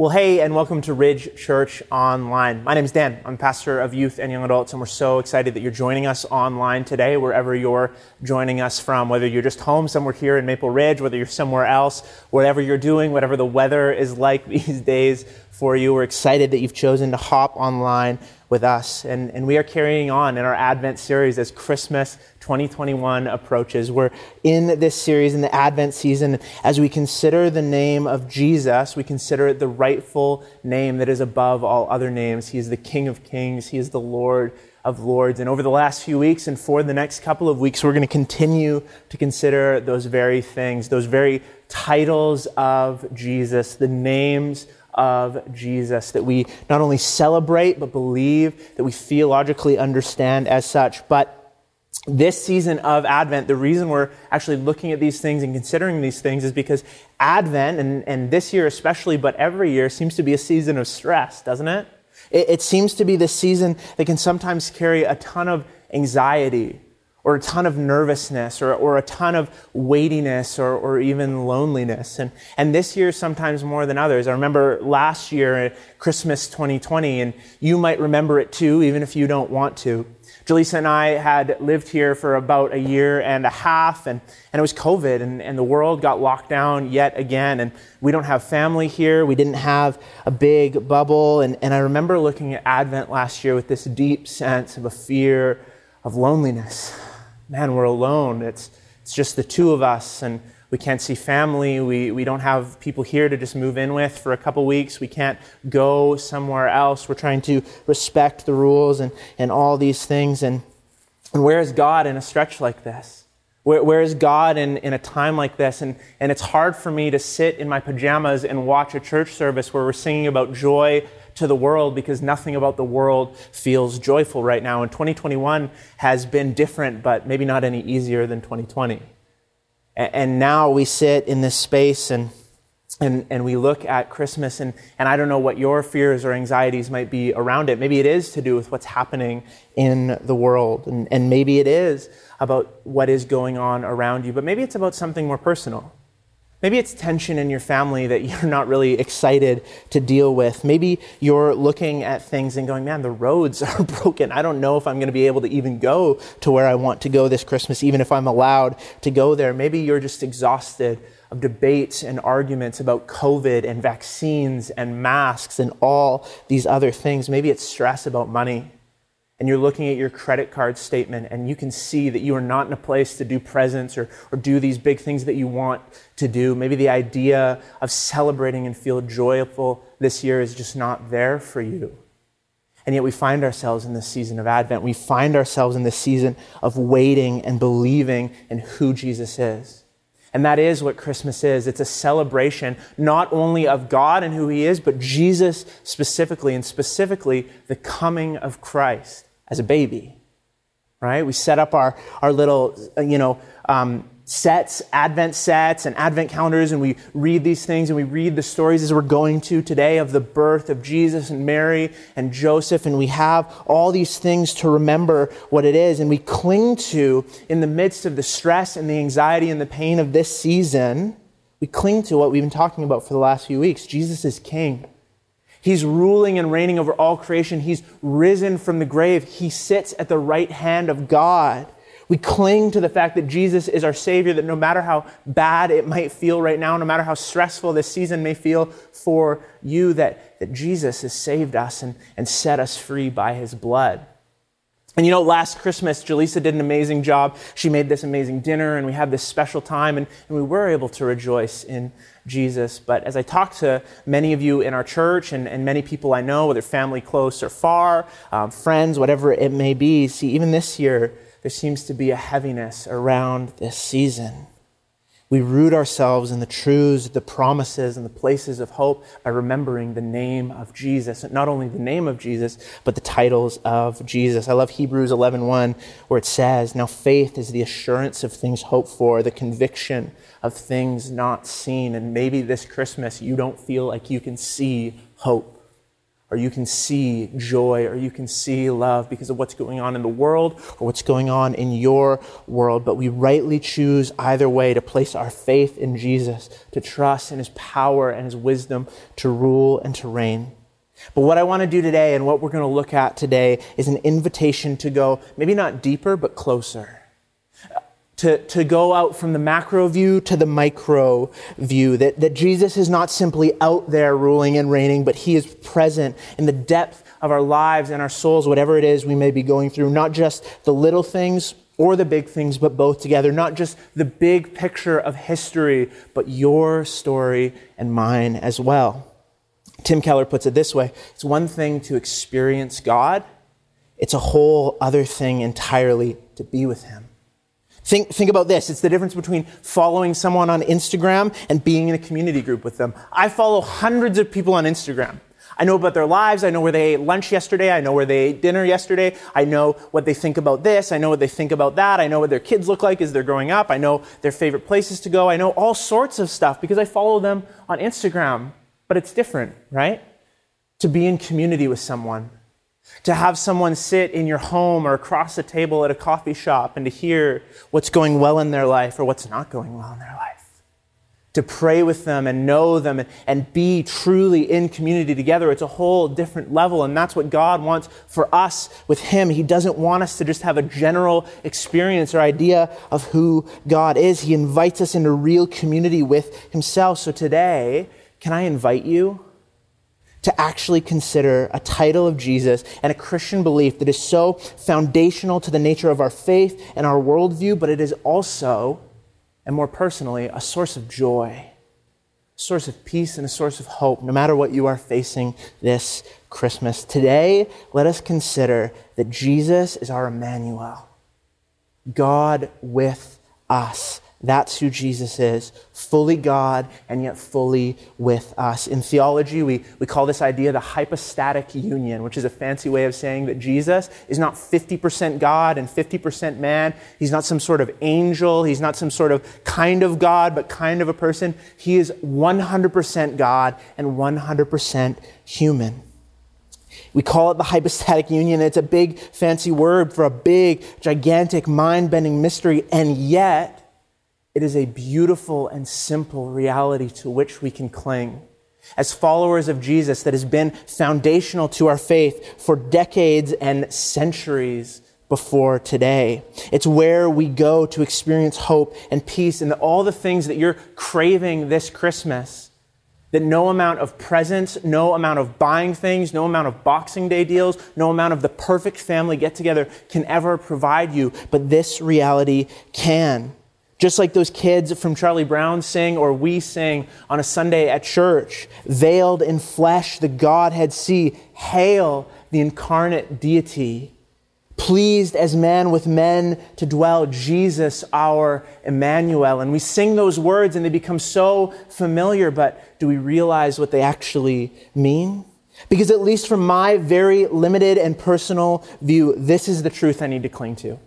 Well, hey, and welcome to Ridge Church Online. My name is Dan. I'm pastor of youth and young adults, and we're so excited that you're joining us online today, wherever you're joining us from. Whether you're just home somewhere here in Maple Ridge, whether you're somewhere else, whatever you're doing, whatever the weather is like these days for you, we're excited that you've chosen to hop online with us. And, and we are carrying on in our Advent series as Christmas 2021 approaches. We're in this series in the Advent season as we consider the name of Jesus, we consider it the rightful name that is above all other names. He is the King of Kings, He is the Lord of Lords. And over the last few weeks and for the next couple of weeks, we're going to continue to consider those very things, those very titles of Jesus, the names of Jesus that we not only celebrate, but believe, that we theologically understand as such. But this season of Advent, the reason we're actually looking at these things and considering these things is because Advent, and, and this year especially, but every year, seems to be a season of stress, doesn't it? It, it seems to be the season that can sometimes carry a ton of anxiety or a ton of nervousness or, or a ton of weightiness or, or even loneliness. And, and this year, sometimes more than others. I remember last year, Christmas 2020, and you might remember it too, even if you don't want to. Jaleesa and I had lived here for about a year and a half, and, and it was COVID, and, and the world got locked down yet again. And we don't have family here. We didn't have a big bubble. And, and I remember looking at Advent last year with this deep sense of a fear of loneliness man, we're alone. It's, it's just the two of us, and we can't see family. We, we don't have people here to just move in with for a couple weeks. We can't go somewhere else. We're trying to respect the rules and, and all these things. And, and where is God in a stretch like this? Where, where is God in, in a time like this? And, and it's hard for me to sit in my pajamas and watch a church service where we're singing about joy to the world because nothing about the world feels joyful right now. And 2021 has been different, but maybe not any easier than 2020. And now we sit in this space and and, and we look at Christmas, and, and I don't know what your fears or anxieties might be around it. Maybe it is to do with what's happening in the world, and, and maybe it is about what is going on around you, but maybe it's about something more personal. Maybe it's tension in your family that you're not really excited to deal with. Maybe you're looking at things and going, man, the roads are broken. I don't know if I'm going to be able to even go to where I want to go this Christmas, even if I'm allowed to go there. Maybe you're just exhausted of debates and arguments about COVID and vaccines and masks and all these other things. Maybe it's stress about money and you're looking at your credit card statement and you can see that you are not in a place to do presents or, or do these big things that you want to do. Maybe the idea of celebrating and feel joyful this year is just not there for you. And yet we find ourselves in this season of Advent. We find ourselves in this season of waiting and believing in who Jesus is. And that is what Christmas is. It's a celebration not only of God and who He is, but Jesus specifically, and specifically the coming of Christ as a baby, right? We set up our, our little, you know, um, sets, Advent sets and Advent calendars, and we read these things and we read the stories as we're going to today of the birth of Jesus and Mary and Joseph, and we have all these things to remember what it is, and we cling to in the midst of the stress and the anxiety and the pain of this season. We cling to what we've been talking about for the last few weeks. Jesus is King. He's ruling and reigning over all creation. He's risen from the grave. He sits at the right hand of God. We cling to the fact that Jesus is our Savior, that no matter how bad it might feel right now, no matter how stressful this season may feel for you, that, that Jesus has saved us and, and set us free by His blood. And you know, last Christmas, Jaleesa did an amazing job. She made this amazing dinner, and we had this special time, and, and we were able to rejoice in Jesus. But as I talk to many of you in our church and, and many people I know, whether family close or far, um, friends, whatever it may be, see, even this year, there seems to be a heaviness around this season. We root ourselves in the truths, the promises, and the places of hope by remembering the name of Jesus. Not only the name of Jesus, but the titles of Jesus. I love Hebrews 11.1 where it says, Now faith is the assurance of things hoped for, the conviction of things not seen. And maybe this Christmas you don't feel like you can see hope. Or you can see joy, or you can see love because of what's going on in the world or what's going on in your world. But we rightly choose either way to place our faith in Jesus, to trust in his power and his wisdom to rule and to reign. But what I want to do today and what we're going to look at today is an invitation to go maybe not deeper, but closer to, to go out from the macro view to the micro view. That, that Jesus is not simply out there ruling and reigning, but he is present in the depth of our lives and our souls, whatever it is we may be going through. Not just the little things or the big things, but both together. Not just the big picture of history, but your story and mine as well. Tim Keller puts it this way it's one thing to experience God, it's a whole other thing entirely to be with Him. Think, think about this. It's the difference between following someone on Instagram and being in a community group with them. I follow hundreds of people on Instagram. I know about their lives. I know where they ate lunch yesterday. I know where they ate dinner yesterday. I know what they think about this. I know what they think about that. I know what their kids look like as they're growing up. I know their favorite places to go. I know all sorts of stuff because I follow them on Instagram. But it's different, right? To be in community with someone to have someone sit in your home or across the table at a coffee shop and to hear what's going well in their life or what's not going well in their life. To pray with them and know them and, and be truly in community together. It's a whole different level, and that's what God wants for us with Him. He doesn't want us to just have a general experience or idea of who God is. He invites us into real community with Himself. So today, can I invite you? To actually consider a title of Jesus and a Christian belief that is so foundational to the nature of our faith and our worldview, but it is also, and more personally, a source of joy, a source of peace, and a source of hope, no matter what you are facing this Christmas. Today, let us consider that Jesus is our Emmanuel, God with us. That's who Jesus is, fully God and yet fully with us. In theology, we, we call this idea the hypostatic union, which is a fancy way of saying that Jesus is not 50% God and 50% man. He's not some sort of angel. He's not some sort of kind of God, but kind of a person. He is 100% God and 100% human. We call it the hypostatic union. It's a big, fancy word for a big, gigantic, mind bending mystery, and yet, it is a beautiful and simple reality to which we can cling. As followers of Jesus, that has been foundational to our faith for decades and centuries before today. It's where we go to experience hope and peace and all the things that you're craving this Christmas. That no amount of presents, no amount of buying things, no amount of Boxing Day deals, no amount of the perfect family get together can ever provide you, but this reality can. Just like those kids from Charlie Brown sing or we sing on a Sunday at church, veiled in flesh, the Godhead see, hail the incarnate deity. Pleased as man with men to dwell, Jesus our Emmanuel. And we sing those words and they become so familiar, but do we realize what they actually mean? Because at least from my very limited and personal view, this is the truth I need to cling to.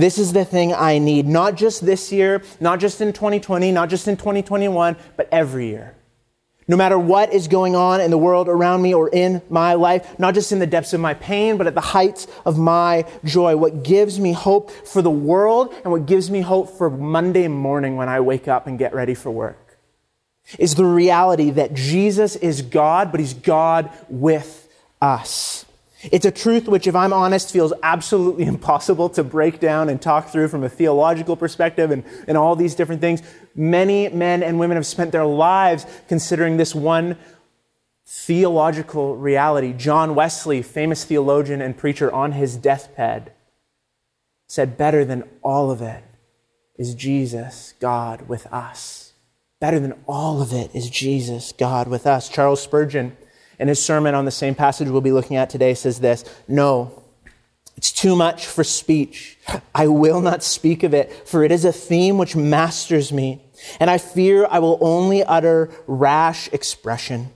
This is the thing I need, not just this year, not just in 2020, not just in 2021, but every year. No matter what is going on in the world around me or in my life, not just in the depths of my pain, but at the heights of my joy. What gives me hope for the world and what gives me hope for Monday morning when I wake up and get ready for work is the reality that Jesus is God, but He's God with us. It's a truth which, if I'm honest, feels absolutely impossible to break down and talk through from a theological perspective and, and all these different things. Many men and women have spent their lives considering this one theological reality. John Wesley, famous theologian and preacher on his deathbed, said, Better than all of it is Jesus, God with us. Better than all of it is Jesus, God with us. Charles Spurgeon, in his sermon on the same passage we'll be looking at today says this No, it's too much for speech. I will not speak of it, for it is a theme which masters me, and I fear I will only utter rash expression.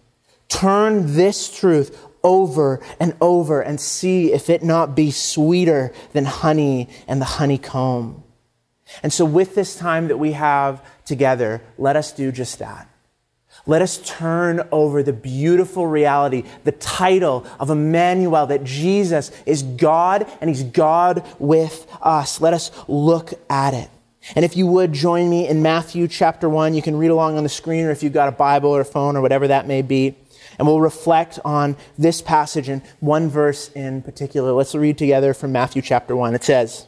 Turn this truth over and over and see if it not be sweeter than honey and the honeycomb. And so, with this time that we have together, let us do just that. Let us turn over the beautiful reality, the title of Emmanuel, that Jesus is God and He's God with us. Let us look at it. And if you would join me in Matthew chapter 1, you can read along on the screen, or if you've got a Bible or a phone or whatever that may be. And we'll reflect on this passage and one verse in particular. Let's read together from Matthew chapter 1. It says,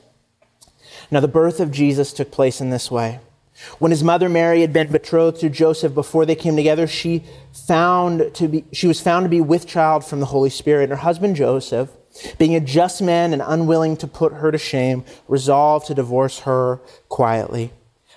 Now the birth of Jesus took place in this way. When his mother Mary had been betrothed to Joseph before they came together, she found to be, she was found to be with child from the Holy Spirit. And her husband Joseph, being a just man and unwilling to put her to shame, resolved to divorce her quietly.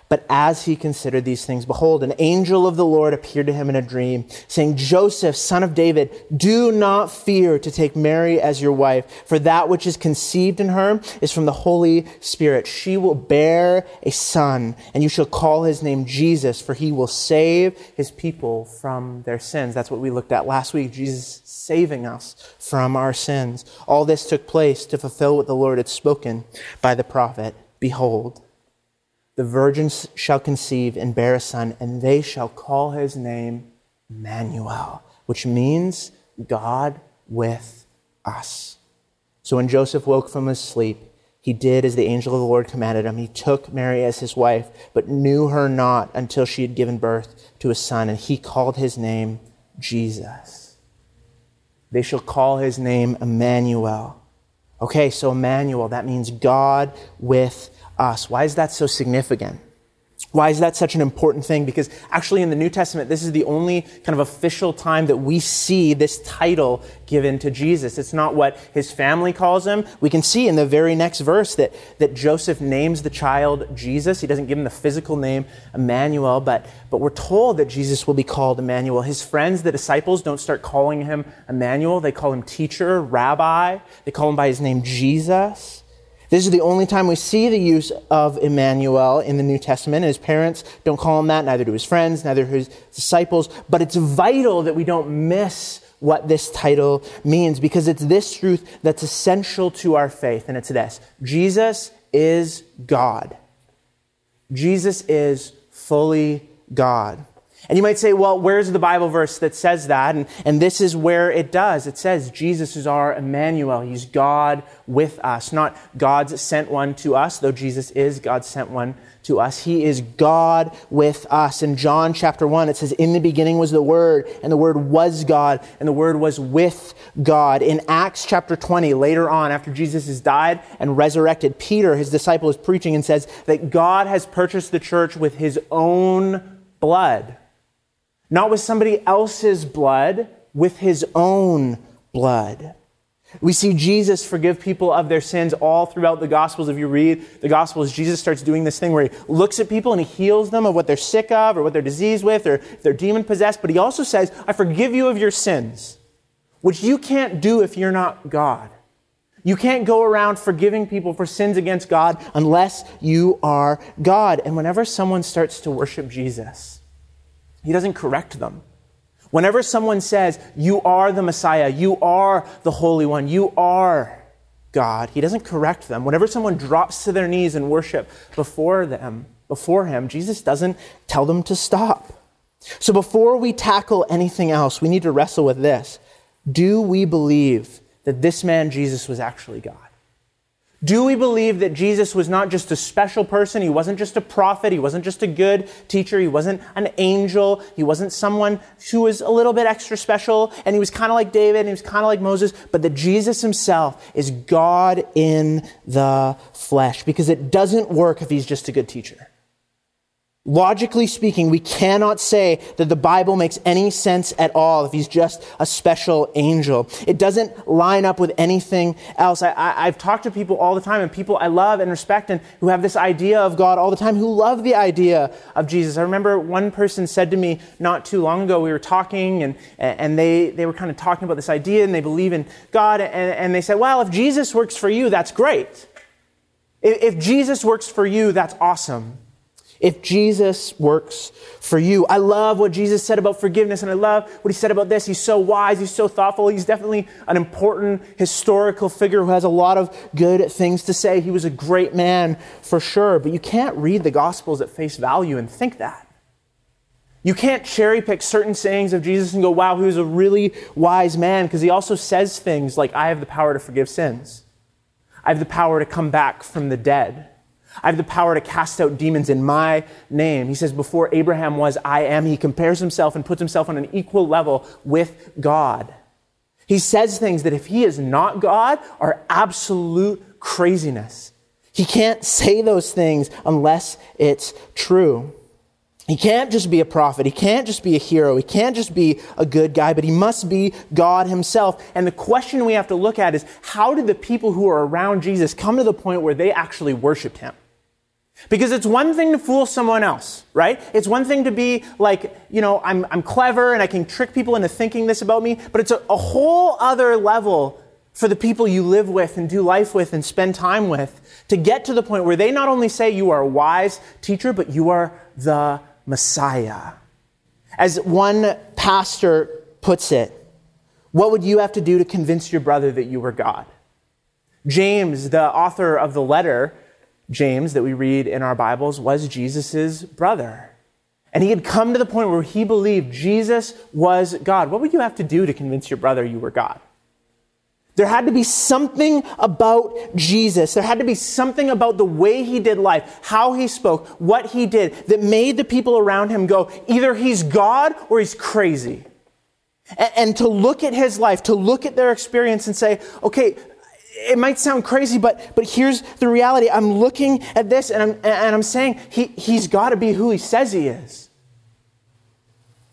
But as he considered these things, behold, an angel of the Lord appeared to him in a dream, saying, Joseph, son of David, do not fear to take Mary as your wife, for that which is conceived in her is from the Holy Spirit. She will bear a son, and you shall call his name Jesus, for he will save his people from their sins. That's what we looked at last week, Jesus saving us from our sins. All this took place to fulfill what the Lord had spoken by the prophet. Behold, the virgin shall conceive and bear a son, and they shall call his name Emmanuel, which means God with us. So when Joseph woke from his sleep, he did as the angel of the Lord commanded him. He took Mary as his wife, but knew her not until she had given birth to a son, and he called his name Jesus. They shall call his name Emmanuel. Okay, so Emmanuel, that means God with us. Why is that so significant? Why is that such an important thing? Because actually in the New Testament, this is the only kind of official time that we see this title given to Jesus. It's not what his family calls him. We can see in the very next verse that, that Joseph names the child Jesus. He doesn't give him the physical name Emmanuel, but, but we're told that Jesus will be called Emmanuel. His friends, the disciples, don't start calling him Emmanuel. They call him teacher, rabbi. They call him by his name Jesus. This is the only time we see the use of Emmanuel in the New Testament. His parents don't call him that, neither do his friends, neither his disciples. But it's vital that we don't miss what this title means because it's this truth that's essential to our faith, and it's this Jesus is God. Jesus is fully God. And you might say, well, where's the Bible verse that says that? And, and this is where it does. It says Jesus is our Emmanuel. He's God with us, not God's sent one to us, though Jesus is God sent one to us. He is God with us. In John chapter 1, it says, In the beginning was the Word, and the Word was God, and the Word was with God. In Acts chapter 20, later on, after Jesus has died and resurrected, Peter, his disciple, is preaching and says that God has purchased the church with his own blood not with somebody else's blood, with his own blood. We see Jesus forgive people of their sins all throughout the Gospels. If you read the Gospels, Jesus starts doing this thing where he looks at people and he heals them of what they're sick of or what they're diseased with or if they're demon possessed. But he also says, I forgive you of your sins, which you can't do if you're not God. You can't go around forgiving people for sins against God unless you are God. And whenever someone starts to worship Jesus, he doesn't correct them. Whenever someone says, You are the Messiah, you are the Holy One, you are God, he doesn't correct them. Whenever someone drops to their knees in worship before them, before him, Jesus doesn't tell them to stop. So before we tackle anything else, we need to wrestle with this. Do we believe that this man Jesus was actually God? Do we believe that Jesus was not just a special person? He wasn't just a prophet. He wasn't just a good teacher. He wasn't an angel. He wasn't someone who was a little bit extra special. And he was kind of like David and he was kind of like Moses. But that Jesus himself is God in the flesh because it doesn't work if he's just a good teacher. Logically speaking, we cannot say that the Bible makes any sense at all if he's just a special angel. It doesn't line up with anything else. I, have talked to people all the time, and people I love and respect, and who have this idea of God all the time, who love the idea of Jesus. I remember one person said to me not too long ago, we were talking, and, and they, they were kind of talking about this idea, and they believe in God, and, and they said, well, if Jesus works for you, that's great. If, if Jesus works for you, that's awesome if Jesus works for you. I love what Jesus said about forgiveness, and I love what he said about this. He's so wise, he's so thoughtful. He's definitely an important historical figure who has a lot of good things to say. He was a great man for sure, but you can't read the Gospels at face value and think that. You can't cherry pick certain sayings of Jesus and go, wow, he was a really wise man, because he also says things like, I have the power to forgive sins. I have the power to come back from the dead. I have the power to cast out demons in my name. He says, Before Abraham was, I am. He compares himself and puts himself on an equal level with God. He says things that if he is not God are absolute craziness. He can't say those things unless it's true. He can't just be a prophet. He can't just be a hero. He can't just be a good guy, but he must be God himself. And the question we have to look at is how did the people who are around Jesus come to the point where they actually worshiped him? Because it's one thing to fool someone else, right? It's one thing to be like, you know, I'm, I'm clever and I can trick people into thinking this about me, but it's a, a whole other level for the people you live with and do life with and spend time with to get to the point where they not only say you are a wise teacher, but you are the Messiah. As one pastor puts it, what would you have to do to convince your brother that you were God? James, the author of the letter, James, that we read in our Bibles, was Jesus' brother. And he had come to the point where he believed Jesus was God. What would you have to do to convince your brother you were God? There had to be something about Jesus. There had to be something about the way he did life, how he spoke, what he did that made the people around him go, either he's God or he's crazy. And, and to look at his life, to look at their experience and say, okay, it might sound crazy, but, but here's the reality. I'm looking at this and I'm, and I'm saying he, he's got to be who he says he is.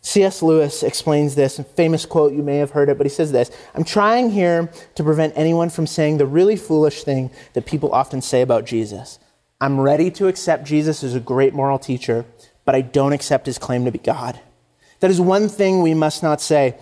C.S. Lewis explains this, a famous quote, you may have heard it, but he says this I'm trying here to prevent anyone from saying the really foolish thing that people often say about Jesus. I'm ready to accept Jesus as a great moral teacher, but I don't accept his claim to be God. That is one thing we must not say.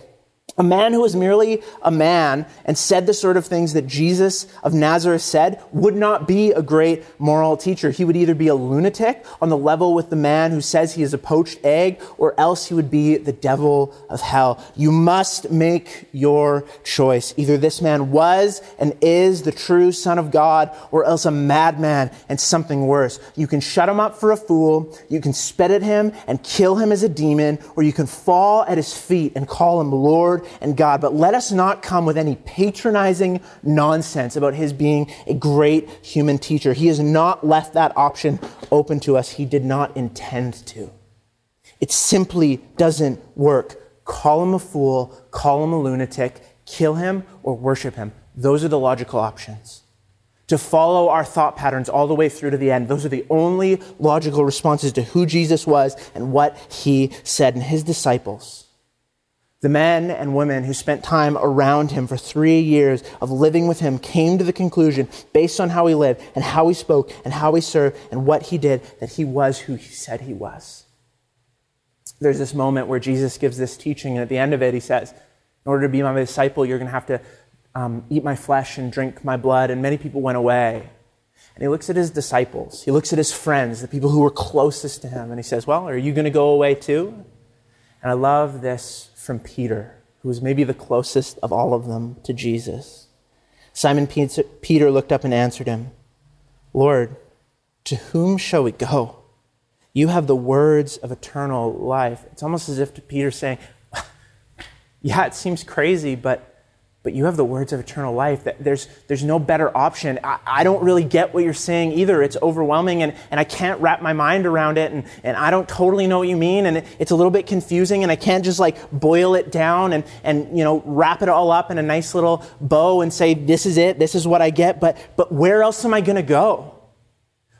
A man who was merely a man and said the sort of things that Jesus of Nazareth said would not be a great moral teacher. He would either be a lunatic on the level with the man who says he is a poached egg, or else he would be the devil of hell. You must make your choice. Either this man was and is the true Son of God, or else a madman and something worse. You can shut him up for a fool, you can spit at him and kill him as a demon, or you can fall at his feet and call him Lord and God, but let us not come with any patronizing nonsense about his being a great human teacher. He has not left that option open to us. He did not intend to. It simply doesn't work. Call him a fool, call him a lunatic, kill him, or worship him. Those are the logical options. To follow our thought patterns all the way through to the end. Those are the only logical responses to who Jesus was and what he said. And his disciples the men and women who spent time around him for three years of living with him came to the conclusion, based on how he lived and how he spoke and how he served and what he did, that he was who he said he was. There's this moment where Jesus gives this teaching, and at the end of it, he says, In order to be my disciple, you're going to have to um, eat my flesh and drink my blood. And many people went away. And he looks at his disciples, he looks at his friends, the people who were closest to him, and he says, Well, are you going to go away too? And I love this from Peter, who was maybe the closest of all of them to Jesus. Simon Peter looked up and answered him, Lord, to whom shall we go? You have the words of eternal life. It's almost as if Peter's saying, Yeah, it seems crazy, but but you have the words of eternal life. There's, there's no better option. I, I, don't really get what you're saying either. It's overwhelming and, and I can't wrap my mind around it and, and I don't totally know what you mean and it, it's a little bit confusing and I can't just like boil it down and, and, you know, wrap it all up in a nice little bow and say, this is it, this is what I get, but, but where else am I going to go?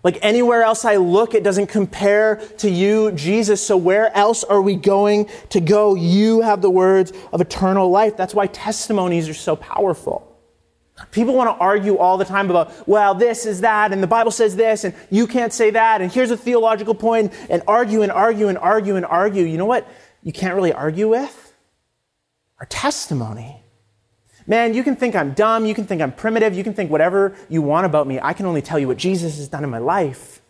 Like anywhere else I look, it doesn't compare to you, Jesus. So where else are we going to go? You have the words of eternal life. That's why testimonies are so powerful. People want to argue all the time about, well, this is that, and the Bible says this, and you can't say that, and here's a theological point, and argue and argue and argue and argue. You know what you can't really argue with? Our testimony. Man, you can think I'm dumb, you can think I'm primitive, you can think whatever you want about me. I can only tell you what Jesus has done in my life.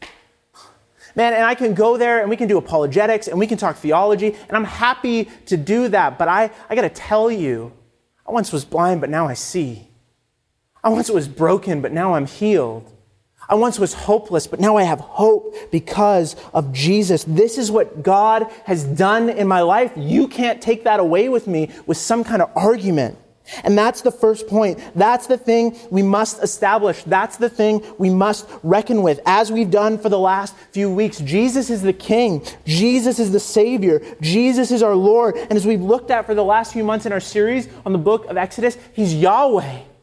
Man, and I can go there and we can do apologetics and we can talk theology, and I'm happy to do that, but I, I gotta tell you, I once was blind, but now I see. I once was broken, but now I'm healed. I once was hopeless, but now I have hope because of Jesus. This is what God has done in my life. You can't take that away with me with some kind of argument. And that's the first point. That's the thing we must establish. That's the thing we must reckon with. As we've done for the last few weeks, Jesus is the King. Jesus is the Savior. Jesus is our Lord. And as we've looked at for the last few months in our series on the book of Exodus, He's Yahweh.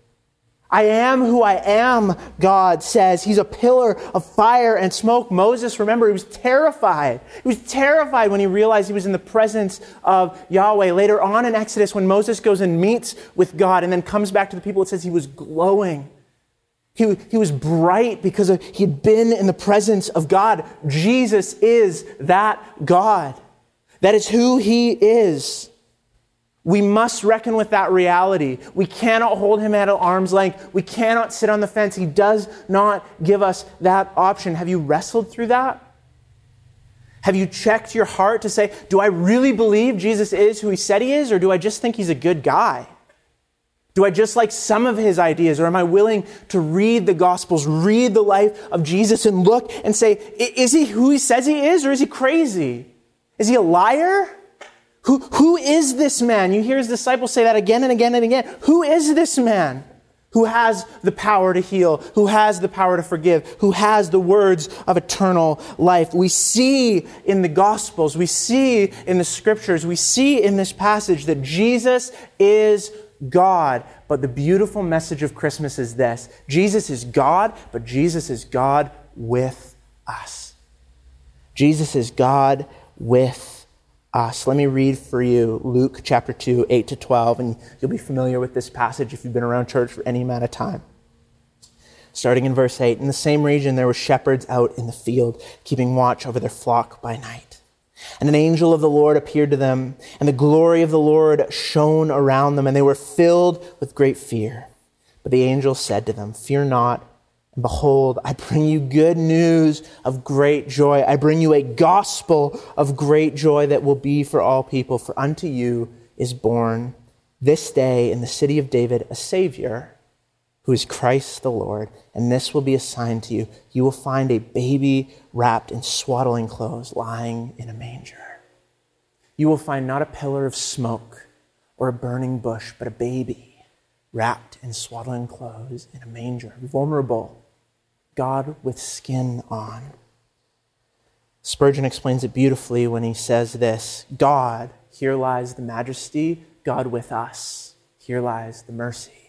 I am who I am, God says. He's a pillar of fire and smoke. Moses, remember, he was terrified. He was terrified when he realized he was in the presence of Yahweh. Later on in Exodus, when Moses goes and meets with God and then comes back to the people, it says he was glowing. He, he was bright because he had been in the presence of God. Jesus is that God. That is who he is. We must reckon with that reality. We cannot hold him at arm's length. We cannot sit on the fence. He does not give us that option. Have you wrestled through that? Have you checked your heart to say, do I really believe Jesus is who he said he is, or do I just think he's a good guy? Do I just like some of his ideas, or am I willing to read the Gospels, read the life of Jesus, and look and say, is he who he says he is, or is he crazy? Is he a liar? Who, who is this man? You hear his disciples say that again and again and again. Who is this man who has the power to heal, who has the power to forgive, who has the words of eternal life? We see in the Gospels, we see in the Scriptures, we see in this passage that Jesus is God. But the beautiful message of Christmas is this Jesus is God, but Jesus is God with us. Jesus is God with Uh, us. Let me read for you Luke chapter 2, 8 to 12, and you'll be familiar with this passage if you've been around church for any amount of time. Starting in verse 8 In the same region, there were shepherds out in the field, keeping watch over their flock by night. And an angel of the Lord appeared to them, and the glory of the Lord shone around them, and they were filled with great fear. But the angel said to them, Fear not. Behold, I bring you good news of great joy. I bring you a gospel of great joy that will be for all people. For unto you is born this day in the city of David a Savior who is Christ the Lord. And this will be a sign to you. You will find a baby wrapped in swaddling clothes lying in a manger. You will find not a pillar of smoke or a burning bush, but a baby wrapped in swaddling clothes in a manger, vulnerable God with skin on. Spurgeon explains it beautifully when he says this God, here lies the majesty, God with us, here lies the mercy.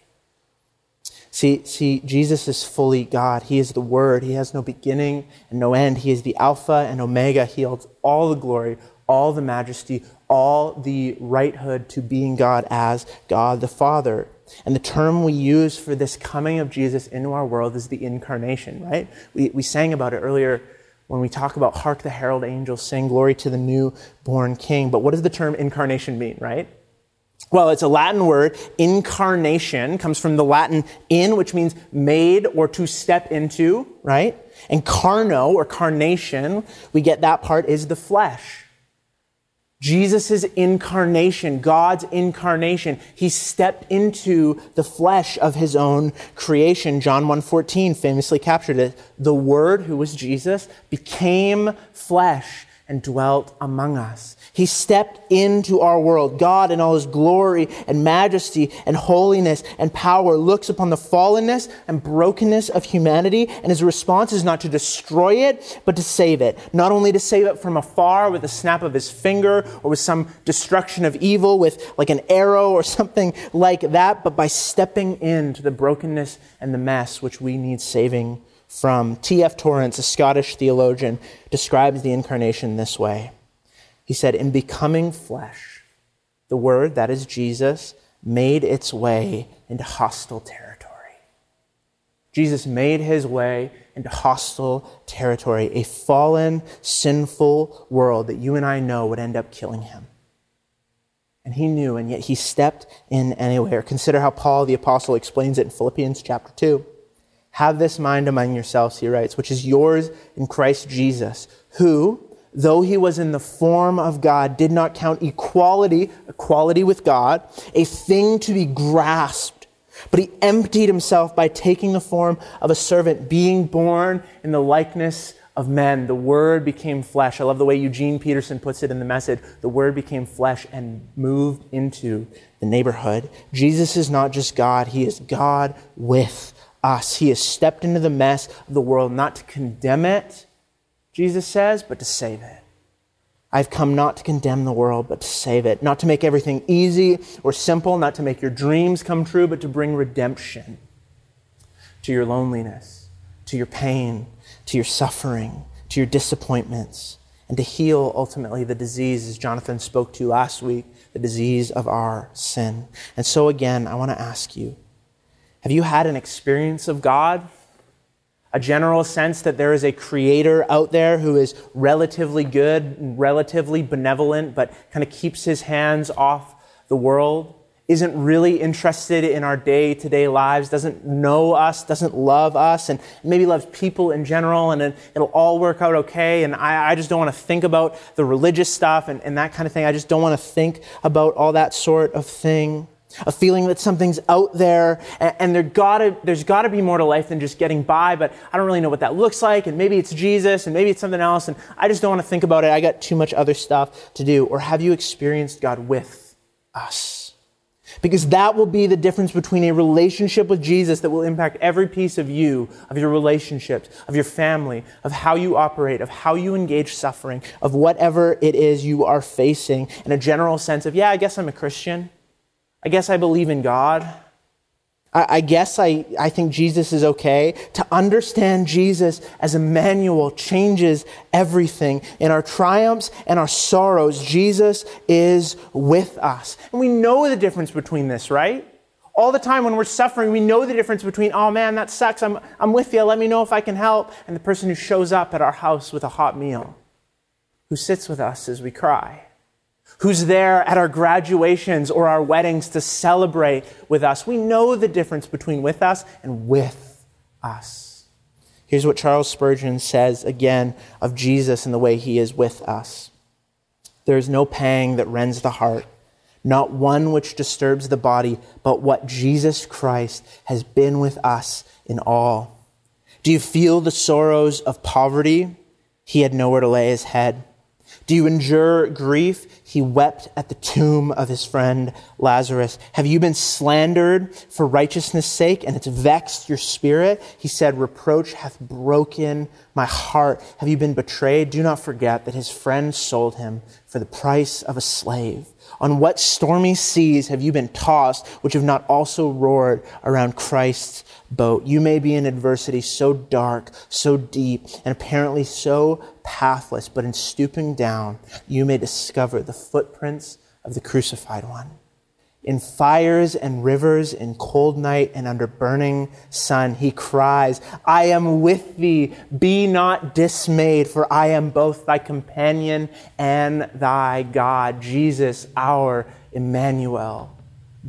See, see, Jesus is fully God. He is the Word. He has no beginning and no end. He is the Alpha and Omega. He holds all the glory, all the majesty, all the righthood to being God as God the Father. And the term we use for this coming of Jesus into our world is the incarnation, right? We, we sang about it earlier when we talk about hark the herald angels sing glory to the newborn king. But what does the term incarnation mean, right? Well, it's a Latin word. Incarnation comes from the Latin in, which means made or to step into, right? And carno or carnation, we get that part is the flesh. Jesus' incarnation, God's incarnation, he stepped into the flesh of his own creation. John 1.14 famously captured it. The Word, who was Jesus, became flesh and dwelt among us. He stepped into our world. God, in all his glory and majesty and holiness and power, looks upon the fallenness and brokenness of humanity, and his response is not to destroy it, but to save it. Not only to save it from afar with a snap of his finger or with some destruction of evil with like an arrow or something like that, but by stepping into the brokenness and the mess which we need saving from. T.F. Torrance, a Scottish theologian, describes the incarnation this way. He said, In becoming flesh, the word, that is Jesus, made its way into hostile territory. Jesus made his way into hostile territory, a fallen, sinful world that you and I know would end up killing him. And he knew, and yet he stepped in anyway. Or consider how Paul the Apostle explains it in Philippians chapter 2. Have this mind among yourselves, he writes, which is yours in Christ Jesus, who, though he was in the form of God, did not count equality, equality with God, a thing to be grasped, But he emptied himself by taking the form of a servant, being born in the likeness of men. The Word became flesh. I love the way Eugene Peterson puts it in the message. The Word became flesh and moved into the neighborhood. Jesus is not just God, He is God with us. He has stepped into the mess of the world not to condemn it, Jesus says, but to save it. I've come not to condemn the world, but to save it. Not to make everything easy or simple, not to make your dreams come true, but to bring redemption to your loneliness, to your pain, to your suffering, to your disappointments, and to heal ultimately the disease, as Jonathan spoke to last week, the disease of our sin. And so, again, I want to ask you have you had an experience of God? A general sense that there is a creator out there who is relatively good, relatively benevolent, but kind of keeps his hands off the world? isn't really interested in our day to day lives, doesn't know us, doesn't love us, and maybe loves people in general, and it'll all work out okay. And I, I just don't want to think about the religious stuff and, and that kind of thing. I just don't want to think about all that sort of thing. A feeling that something's out there and, and there gotta, there's got to be more to life than just getting by, but I don't really know what that looks like. And maybe it's Jesus and maybe it's something else. And I just don't want to think about it. I got too much other stuff to do. Or have you experienced God with us? Because that will be the difference between a relationship with Jesus that will impact every piece of you, of your relationships, of your family, of how you operate, of how you engage suffering, of whatever it is you are facing, in a general sense of, yeah, I guess I'm a Christian. I guess I believe in God. I, guess I, I think Jesus is okay. To understand Jesus as Emmanuel changes everything. In our triumphs and our sorrows, Jesus is with us. And we know the difference between this, right? All the time when we're suffering, we know the difference between, oh man, that sucks, I'm, I'm with you, let me know if I can help, and the person who shows up at our house with a hot meal, who sits with us as we cry who's there at our graduations or our weddings to celebrate with us. We know the difference between with us and with us. Here's what Charles Spurgeon says again of Jesus and the way he is with us There is no pang that rends the heart, not one which disturbs the body, but what Jesus Christ has been with us in all. Do you feel the sorrows of poverty? He had nowhere to lay his head. Do you endure grief? He wept at the tomb of his friend Lazarus. Have you been slandered for righteousness' sake and it's vexed your spirit? He said, Reproach hath broken my heart. Have you been betrayed? Do not forget that his friend sold him for the price of a slave. On what stormy seas have you been tossed, which have not also roared around Christ's boat? You may be in adversity so dark, so deep, and apparently so pathless, but in stooping down, you may discover the footprints of the crucified one in fires and rivers, in cold night and under burning sun, he cries, I am with thee. Be not dismayed, for I am both thy companion and thy God. Jesus, our Emmanuel.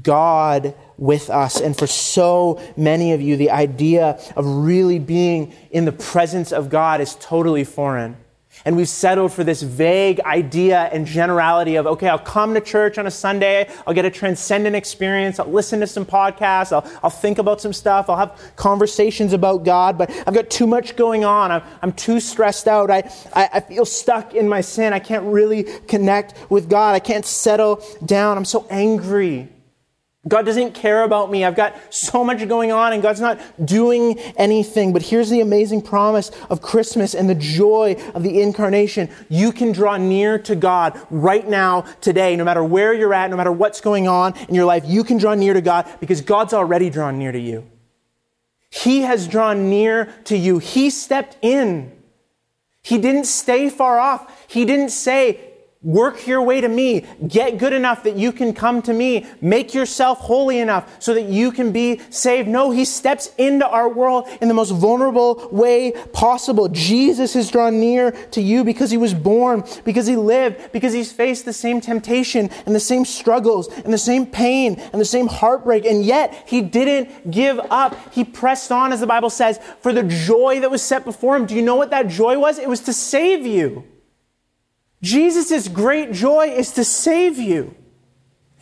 God with us. And for so many of you, the idea of really being in the presence of God is totally foreign. And we've settled for this vague idea and generality of, okay, I'll come to church on a Sunday, I'll get a transcendent experience, I'll listen to some podcasts, I'll, I'll think about some stuff, I'll have conversations about God, but I've got too much going on. I'm, I'm too stressed out. I, I, I feel stuck in my sin. I can't really connect with God. I can't settle down. I'm so angry. God doesn't care about me. I've got so much going on and God's not doing anything. But here's the amazing promise of Christmas and the joy of the incarnation. You can draw near to God right now, today, no matter where you're at, no matter what's going on in your life. You can draw near to God because God's already drawn near to you. He has drawn near to you. He stepped in. He didn't stay far off. He didn't say, Work your way to me. Get good enough that you can come to me. Make yourself holy enough so that you can be saved. No, he steps into our world in the most vulnerable way possible. Jesus has drawn near to you because he was born, because he lived, because he's faced the same temptation and the same struggles and the same pain and the same heartbreak. And yet he didn't give up. He pressed on, as the Bible says, for the joy that was set before him. Do you know what that joy was? It was to save you. Jesus' great joy is to save you.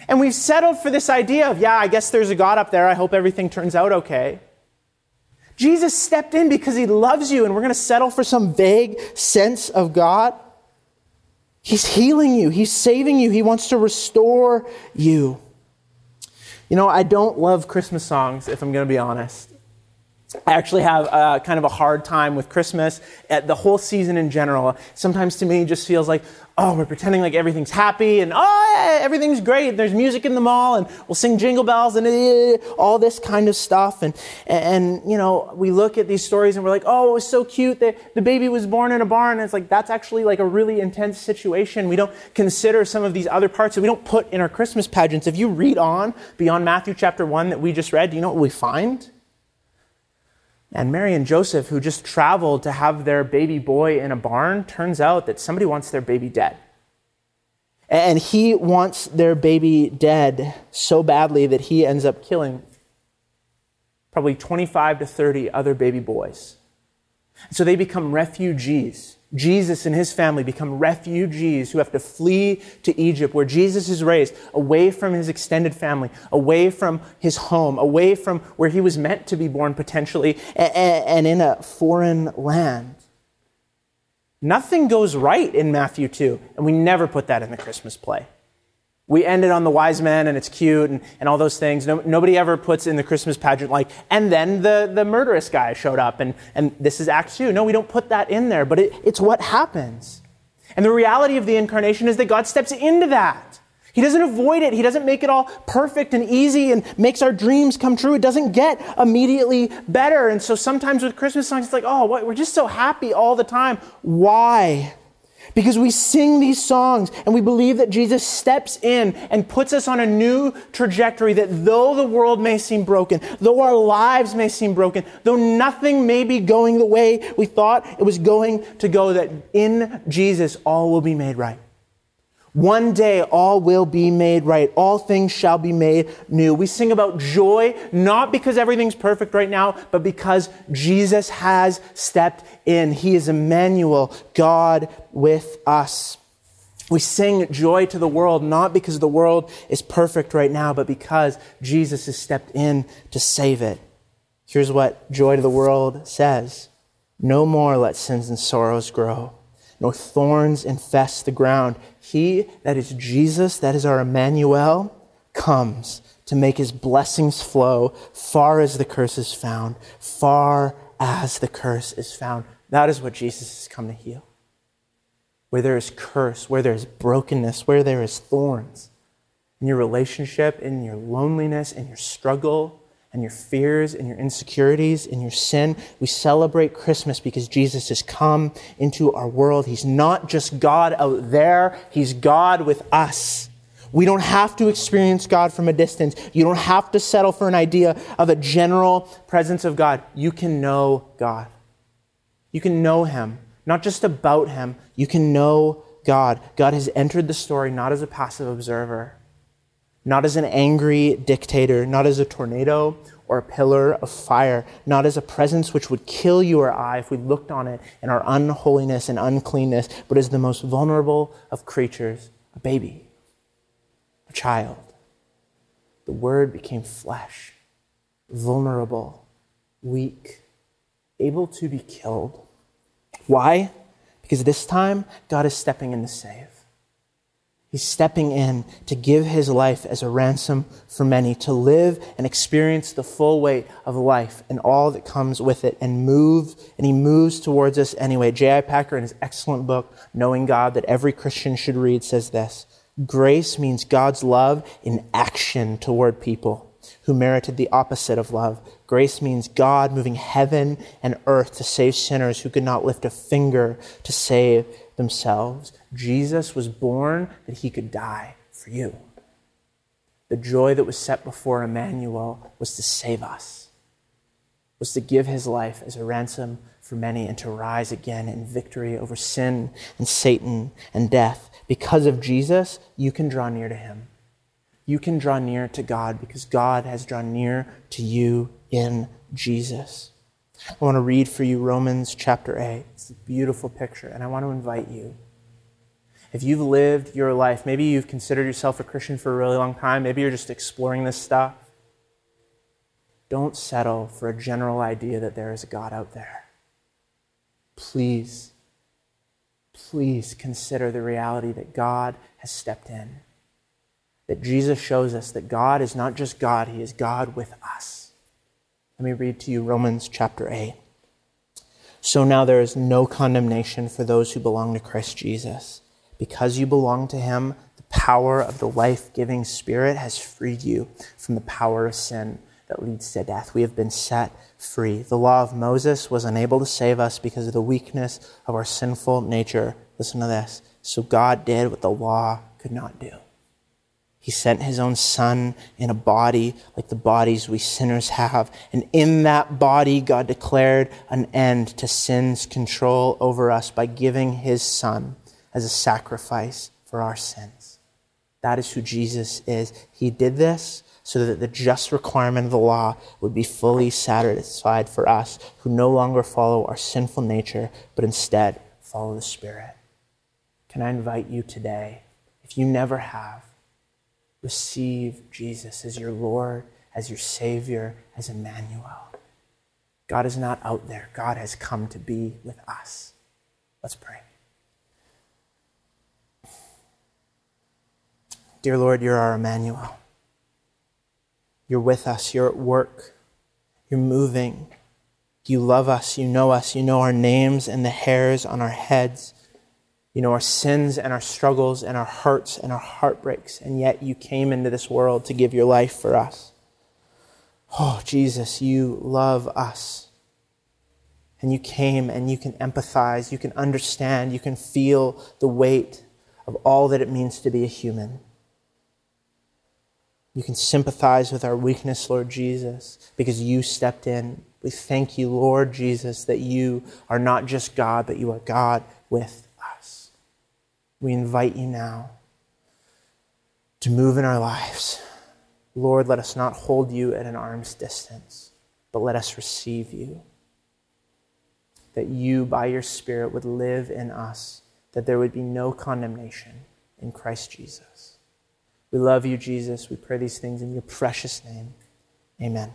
And we've settled for this idea of, yeah, I guess there's a God up there. I hope everything turns out okay. Jesus stepped in because he loves you, and we're going to settle for some vague sense of God. He's healing you, he's saving you, he wants to restore you. You know, I don't love Christmas songs, if I'm going to be honest. I actually have uh, kind of a hard time with Christmas, at the whole season in general. Sometimes to me, it just feels like, oh, we're pretending like everything's happy and oh, yeah, everything's great. There's music in the mall and we'll sing jingle bells and uh, all this kind of stuff. And, and, you know, we look at these stories and we're like, oh, it was so cute that the baby was born in a barn. And it's like, that's actually like a really intense situation. We don't consider some of these other parts that we don't put in our Christmas pageants. If you read on beyond Matthew chapter 1 that we just read, do you know what we find? And Mary and Joseph, who just traveled to have their baby boy in a barn, turns out that somebody wants their baby dead. And he wants their baby dead so badly that he ends up killing probably 25 to 30 other baby boys. So they become refugees Jesus and his family become refugees who have to flee to Egypt, where Jesus is raised, away from his extended family, away from his home, away from where he was meant to be born potentially, and in a foreign land. Nothing goes right in Matthew 2, and we never put that in the Christmas play. We end it on the wise men and it's cute and, and all those things. No, nobody ever puts in the Christmas pageant like, and then the, the murderous guy showed up and, and this is Act 2. No, we don't put that in there, but it, it's what happens. And the reality of the incarnation is that God steps into that. He doesn't avoid it. He doesn't make it all perfect and easy and makes our dreams come true. It doesn't get immediately better. And so sometimes with Christmas songs, it's like, oh, what? we're just so happy all the time. Why? Because we sing these songs and we believe that Jesus steps in and puts us on a new trajectory that though the world may seem broken, though our lives may seem broken, though nothing may be going the way we thought it was going to go, that in Jesus all will be made right. One day all will be made right. All things shall be made new. We sing about joy, not because everything's perfect right now, but because Jesus has stepped in. He is Emmanuel, God with us. We sing joy to the world, not because the world is perfect right now, but because Jesus has stepped in to save it. Here's what joy to the world says. No more let sins and sorrows grow nor thorns infest the ground. He, that is Jesus, that is our Emmanuel, comes to make his blessings flow far as the curse is found, far as the curse is found. That is what Jesus has come to heal. Where there is curse, where there is brokenness, where there is thorns, in your relationship, in your loneliness, in your struggle, and your fears and your insecurities and your sin. We celebrate Christmas because Jesus has come into our world. He's not just God out there, He's God with us. We don't have to experience God from a distance. You don't have to settle for an idea of a general presence of God. You can know God. You can know Him, not just about Him. You can know God. God has entered the story not as a passive observer, not as an angry dictator, not as a tornado or a pillar of fire, not as a presence which would kill you or I if we looked on it in our unholiness and uncleanness, but as the most vulnerable of creatures, a baby, a child. The Word became flesh, vulnerable, weak, able to be killed. Why? Because this time, God is stepping in to save. He's stepping in to give his life as a ransom for many, to live and experience the full weight of life and all that comes with it, and move, and he moves towards us anyway. J.I. Packer, in his excellent book, Knowing God, that every Christian should read, says this Grace means God's love in action toward people who merited the opposite of love. Grace means God moving heaven and earth to save sinners who could not lift a finger to save themselves. Jesus was born that he could die for you. The joy that was set before Emmanuel was to save us, was to give his life as a ransom for many and to rise again in victory over sin and Satan and death. Because of Jesus, you can draw near to him. You can draw near to God because God has drawn near to you in Jesus. I want to read for you Romans chapter 8. It's a beautiful picture, and I want to invite you If you've lived your life, maybe you've considered yourself a Christian for a really long time, maybe you're just exploring this stuff. Don't settle for a general idea that there is a God out there. Please, please consider the reality that God has stepped in. That Jesus shows us that God is not just God, He is God with us. Let me read to you Romans chapter 8. So now there is no condemnation for those who belong to Christ Jesus. Because you belong to him, the power of the life giving Spirit has freed you from the power of sin that leads to death. We have been set free. The law of Moses was unable to save us because of the weakness of our sinful nature. Listen to this. So God did what the law could not do. He sent his own son in a body like the bodies we sinners have. And in that body, God declared an end to sin's control over us by giving his son as a sacrifice for our sins. That is who Jesus is. He did this so that the just requirement of the law would be fully satisfied for us who no longer follow our sinful nature, but instead follow the Spirit. Can I invite you today, if you never have, receive Jesus as your Lord, as your Savior, as Emmanuel. God is not out there, God has come to be with us. Let's pray. Dear Lord, you're our Emmanuel. You're with us. You're at work. You're moving. You love us. You know us. You know our names and the hairs on our heads. You know our sins and our struggles and our hurts and our heartbreaks. And yet you came into this world to give your life for us. Oh, Jesus, you love us. And you came and you can empathize, you can understand, you can feel the weight of all that it means to be a human. You can sympathize with our weakness, Lord Jesus, because you stepped in. We thank you, Lord Jesus, that you are not just God, but you are God with. We invite you now to move in our lives. Lord, let us not hold you at an arm's distance, but let us receive you. That you, by your Spirit, would live in us, that there would be no condemnation in Christ Jesus. We love you, Jesus. We pray these things in your precious name. Amen.